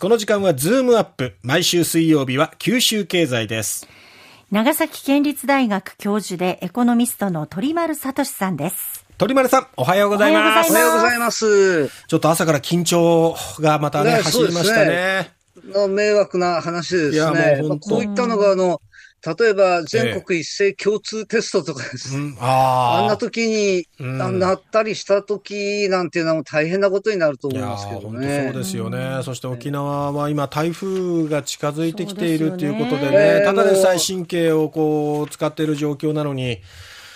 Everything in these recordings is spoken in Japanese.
この時間はズームアップ。毎週水曜日は九州経済です。長崎県立大学教授でエコノミストの鳥丸聡さんです。鳥丸さん、おはようございます。おはようございます。ちょっと朝から緊張がまたね、ね走りましたそうね。の迷惑な話でいやもうすね。本当まあこういったのが、あの、例えば全国一斉共通テストとかです。ね。うん、ああ。あんな時に、うん。あなったりした時なんていうのは大変なことになると思いますけど本当ね。そうですよね。そして沖縄は今台風が近づいてきているということでね、でね。ただでさえ神経をこう使っている状況なのに、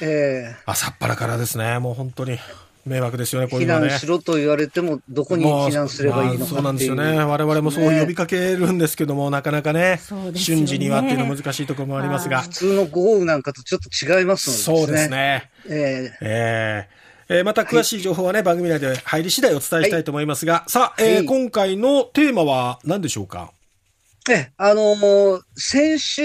え。朝っぱらからですね、もう本当に迷惑ですよね、えこういうのはね。避難しろと言われても、どこに避難すればいいのかそうなんですよね。我々もそう呼びかけるんですけども、なかなかねね瞬時にはっていうの難しいところもありますがはい普。通の豪雨なんかとちょっと違いますのでそうです。ね。えええーえーまた詳しい情報はね、番組内で入り次第お伝えしたいと思いますが、さあ、えーはい今回のテーマは何でしょうか？ええ、あのー先週、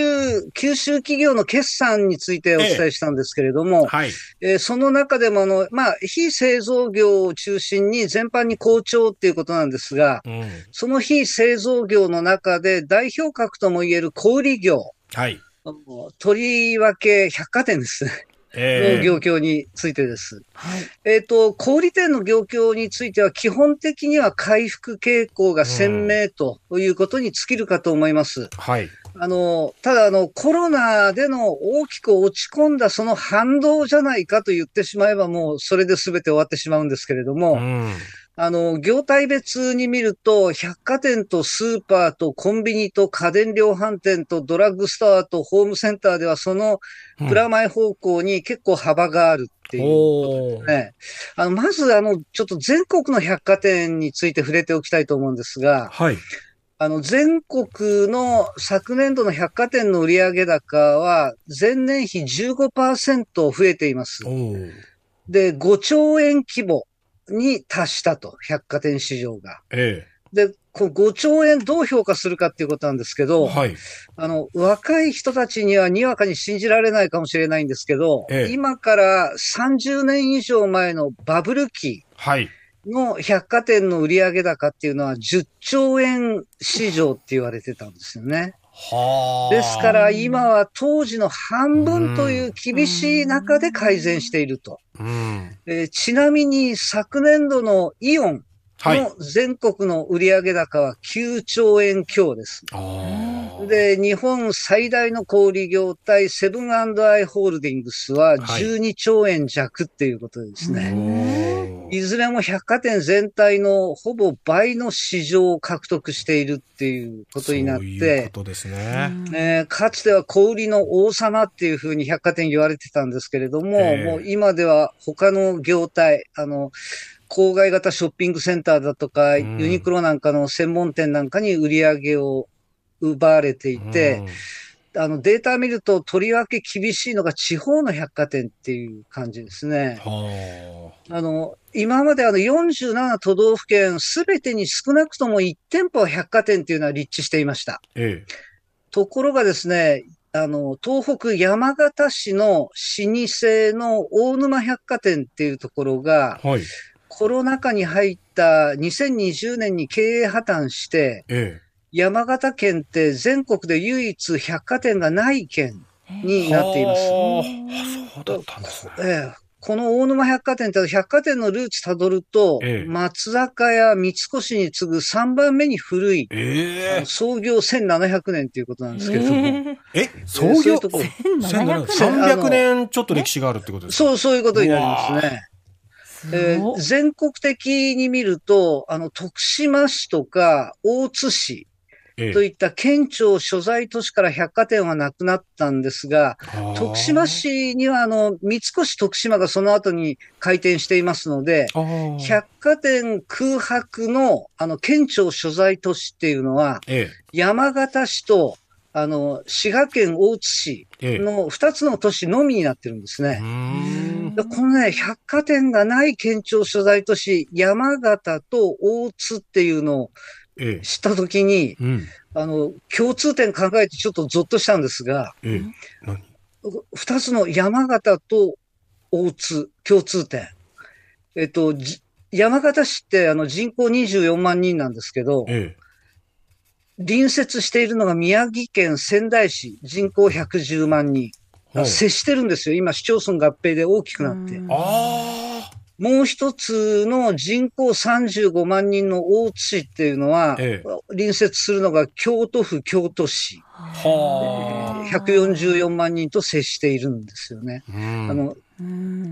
九州企業の決算についてお伝えしたんですけれども、はい。えーその中でもあの、まあ、非製造業を中心に全般に好調っていうことなんですが、うん。その非製造業の中で代表格ともいえる小売業、はい。とりわけ百貨店ですね、えの業況についてです。はい。えっ、と、小売店の業況については基本的には回復傾向が鮮明ということに尽きるかと思います。はい。あの、ただあの、コロナでの大きく落ち込んだその反動じゃないかと言ってしまえばもうそれで全て終わってしまうんですけれども、うん。あの、業態別に見ると、百貨店とスーパーとコンビニと家電量販店とドラッグストアとホームセンターではそのプラマイ方向に結構幅があるっていう。おー。ね、あの、まず、あの、ちょっと全国の百貨店について触れておきたいと思うんですが、はい。あの、全国の昨年度の百貨店の売上高は前年比15%増えています。で、5兆円規模に達したと、百貨店市場が。えで、こう5兆円どう評価するかっていうことなんですけえど、はい。あの、若い人たちにはにわかに信じられないかもしれないんですけど、ええ今から30年以上前のバブル期はい。の百貨店の売上高っていうのは10兆円市場って言われてたんですよね。はあ。ですから今は当時の半分という厳しい中で改善していると。うん。えーちなみに昨年度のイオンはい。の全国の売上高は9兆円強です。ああ。で、日本最大の小売業態セブンアイ・ホールディングスははい12兆円弱っていうことでですね。おーいずれも百貨店全体のほぼ倍の市場を獲得しているっていうことになっそういうてこ、とですね。ね、かつては小売りの王様っていうふうに百貨店言われてたんですけれども、ええもう今では他の業態、あの、郊外型ショッピングセンターだとか、うんユニクロなんかの専門店なんかに売り上げを奪われていて、あのデータ見るととりわけ厳しいのが地方の百貨店っていう感じですね。あの、今まであの47都道府県すべてに少なくとも1店舗は百貨店っていうのは立地していました。あ。えところがですね、あの、東北山形市の老舗の大沼百貨店っていうところがえ、はい。コロナ禍に入った2020年に経営破綻して、え山形県って全国で唯一百貨店がない県えになっています。はああ、そうだったんですね。ええ。この大沼百貨店って百貨店のルーツたどると、ええ。松坂屋三越に次ぐ3番目に古い、ええ。創業1700年っていうことなんですけれども、え、え。創そうい業うとこ。ろ1700 300年。ちょっと歴史があるってことですかそう、そういうことになりますね。えー全国的に見ると、あの、徳島市とか大津市えといった県庁所在都市から百貨店はなくなったんですが、徳島市にはあの、三越徳島がその後に開店していますので、百貨店空白のあの、県庁所在都市っていうのは、え山形市と、あの、滋賀県大津市の二つの都市のみになってるんですね。このね、百貨店がない県庁所在都市、山形と大津っていうのをええ知ったときに、うんあの、共通点考えてちょっとゾッとしたんですが、ええ何？二つの山形と大津、共通点。えっと、じ山形市ってあの人口24万人なんですけど、え隣接しているのが宮城県仙台市、人口110万人。接してるんですよ。今、市町村合併で大きくなって。うんあもう一つの人口35万人の大津市っていうのは、え隣接するのが京都府京都市、あ。は144万人と接しているんですよね。あ。うんあの、うん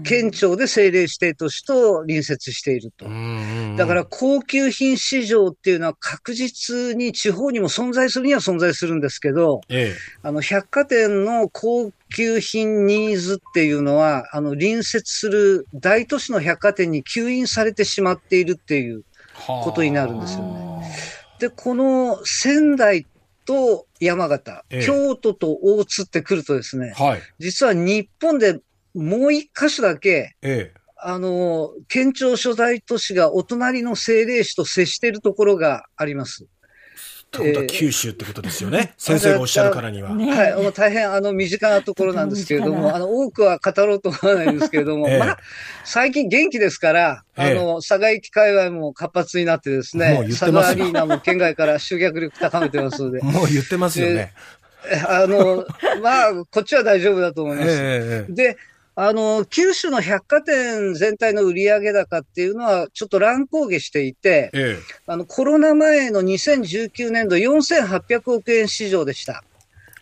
県庁で政令指定都市と隣接しているとう。んだから、高級品市場っていうのは確実に地方にも存在するには存在するんですけど、えあの、百貨店の高級品ニーズっていうのは、あの、隣接する大都市の百貨店に吸引されてしまっているっていう。え。ことになるんですよねで、この仙台と山形、ええ京都と大津ってくるとですね、はい。実は日本でもう一箇所だけ、ええ。あの、県庁所在都市がお隣の政令市と接しているところがあります。ってことは九州ってことですよね。先生がおっしゃるからには。ねはい、もう大変あの身近なところなんですけれども、あの多くは語ろうと思わないんですけれども、ええまあ、最近元気ですから、ええあの、佐賀駅界隈も活発になってですね、すよ賀アリーナも県外から集客力高めてますので、もう言ってますよね。あの、まあ、こっちは大丈夫だと思いえます。えええ。で、あの、九州の百貨店全体の売上高っていうのは、ちょっと乱高下していて、えあの、コロナ前の2019年度4800億円市場でした。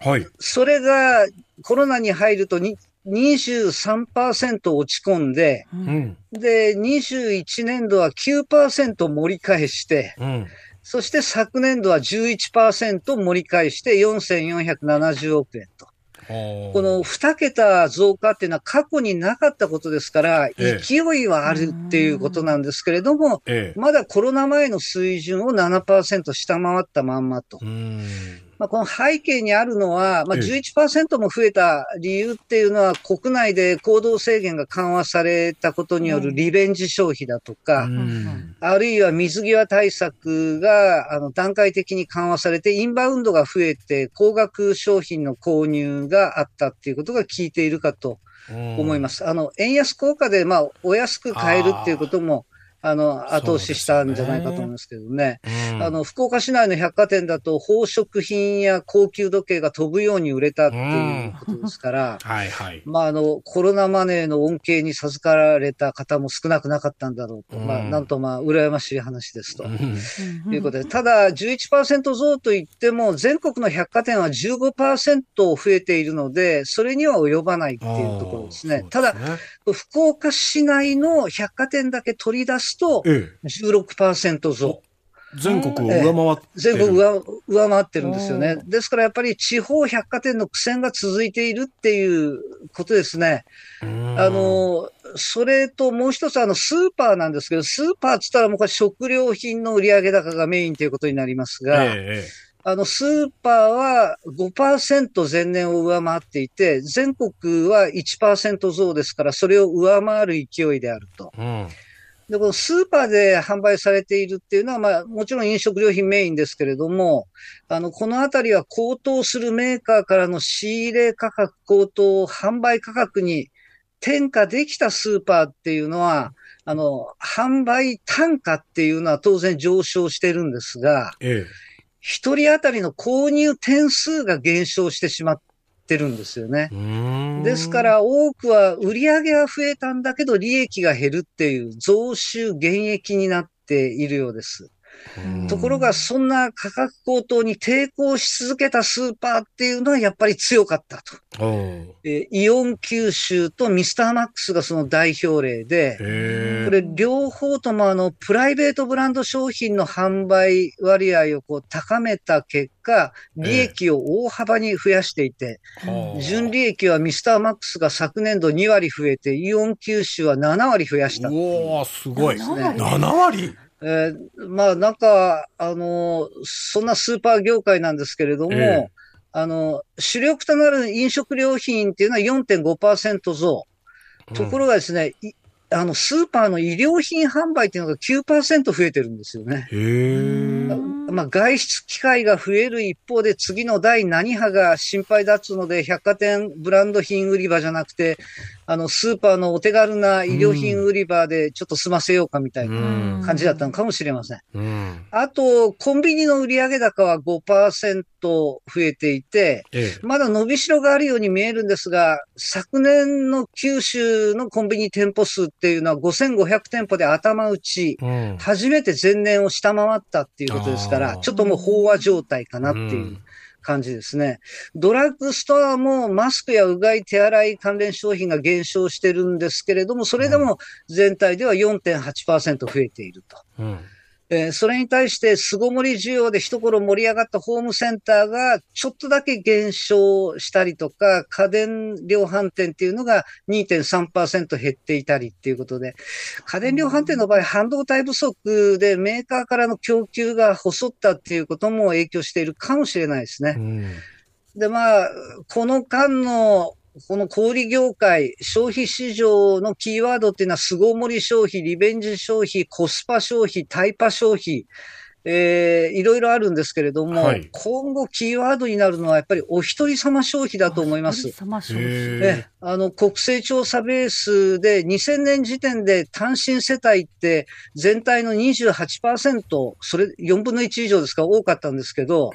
え。はい。それがコロナに入るとに23%落ち込んで、ううんん。で、21年度は9%盛り返して、うん。そして昨年度は11%盛り返して4470億円と。ここの2桁増加っていうのは過去になかったことですから、ええ勢いはあるっていうことなんですけれども、ええ。まだコロナ前の水準を7%下回ったまんまと。うん。まあ、この背景にあるのは、まあ、ええ11%も増えた理由っていうのは、国内で行動制限が緩和されたことによるリベンジ消費だとか、うんあるいは水際対策があの段階的に緩和されて、インバウンドが増えて、高額商品の購入があったっていうことが効いているかと思います。あの、円安効果で、まあ、お安く買えるっていうことも、あの、後押ししたんじゃないかと思いますけどね。うんあの、福岡市内の百貨店だと、宝飾品や高級時計が飛ぶように売れたっていうことですから、はいはい。まあ、あの、コロナマネーの恩恵に授かられた方も少なくなかったんだろうと。まあ、うんなんとまあ、羨ましい話ですと。うんいうことで、ただ、11%増といっても、全国の百貨店は15%増えているので、それには及ばないっていうところですね。ただ、福岡市内の百貨店だけ取り出すと、ええ。16%増。全国を上回ってる。全国上上回ってるんですよね。ですからやっぱり地方百貨店の苦戦が続いているっていうことですね。うんあ、の、それともう一つあのスーパーなんですけど、スーパーって言ったらもう食料品の売上高がメインということになりますが、ええあのスーパーは5%前年を上回っていて、全国は1%増ですから、それを上回る勢いであると。ええ。で、このスーパーで販売されているっていうのは、まあ、もちろん飲食料品メインですけれども、あの、このあたりは高騰するメーカーからの仕入れ価格高騰を販売価格に転嫁できたスーパーっていうのは、あの、販売単価っていうのは当然上昇してるんですが、え一人当たりの購入点数が減少してしまってるんですよねですか、ら多くは売り上げは増えたんだけど利益が減るっていう増収減益になっているようです。うん。ところがそんな価格高騰に抵抗し続けたスーパーっていうのはやっぱり強かったと。えーイオン九州とミスターマックスがその代表例で、これ両方ともあのプライベートブランド商品の販売割合をこう高めた結果、利益を大幅に増やしていて、はあ。純利益はミスターマックスが昨年度2割増えて、イオン九州は7割増やした。おおすごい。7割。7割？えーまあなんか、あのーそんなスーパー業界なんですけれども、ええあの、主力となる飲食料品っていうのは4.5%増。ところがですね、いあの、スーパーの衣料品販売っていうのが9%増えてるんですよね。まあ、外出機会が増える一方で、次の第何波が心配だっつうので、百貨店ブランド品売り場じゃなくて、あの、スーパーのお手軽な衣料品売り場でちょっと済ませようかみたいな感じだったのかもしれません。うん、あと、コンビニの売上高は5%増えていて、ええ、まだ伸びしろがあるように見えるんですが、昨年の九州のコンビニ店舗数っていうのは5500店舗で頭打ち、うん、初めて前年を下回ったっていうことですから、ちょっともう飽和状態かなっていう。感じですね。ドラッグストアもマスクやうがい、手洗い関連商品が減少してるんですけれども、それでも全体では4.8%増えていると。うんえー、それに対して巣ごもり需要で一頃盛り上がったホームセンターがちょっとだけ減少したりとか、家電量販店っていうのが2.3%減っていたりっていうことで、家電量販店の場合、半導体不足でメーカーからの供給が細ったっていうことも影響しているかもしれないですね。うんで、まあ、この間のこの小売業界、消費市場のキーワードっていうのは、巣ごもり消費、リベンジ消費、コスパ消費、タイパ消費、えー、いろいろあるんですけれども、はい、今後キーワードになるのはやっぱりお一人様消費だと思います。えあの、国勢調査ベースで2000年時点で単身世帯って全体の28%、それ4分の1以上ですか多かったんですけど、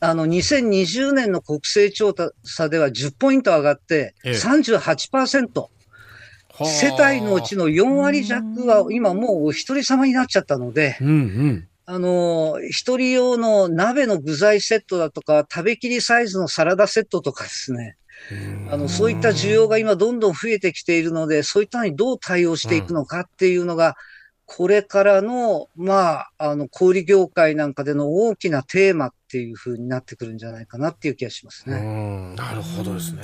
あの、2020年の国勢調査では10ポイント上がって38%。世帯のうちの4割弱は今もうお一人様になっちゃったので、うんうんあの、一人用の鍋の具材セットだとか、食べきりサイズのサラダセットとかですね。あの、そういった需要が今どんどん増えてきているので、そういったのにどう対応していくのかっていうのが、これからの、まあ、あの、小売業界なんかでの大きなテーマっていうふうになってくるんじゃないかなっていう気がしますね。なるほどですね。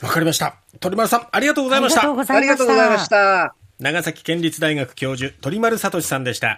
わかりました。鳥丸さん、ありがとうございました。ありがとうございました。長崎県立大学教授、鳥丸聡さんでした。